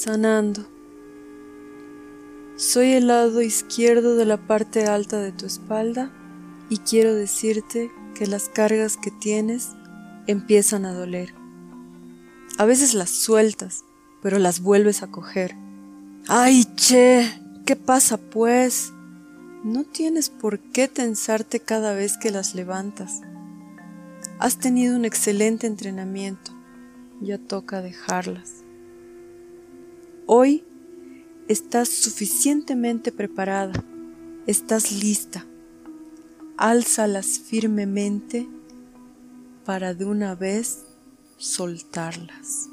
sanando. Soy el lado izquierdo de la parte alta de tu espalda y quiero decirte que las cargas que tienes empiezan a doler. A veces las sueltas, pero las vuelves a coger. ¡Ay, che! ¿Qué pasa pues? No tienes por qué tensarte cada vez que las levantas. Has tenido un excelente entrenamiento. Ya toca dejarlas. Hoy estás suficientemente preparada. Estás lista. Álzalas firmemente para de una vez soltarlas.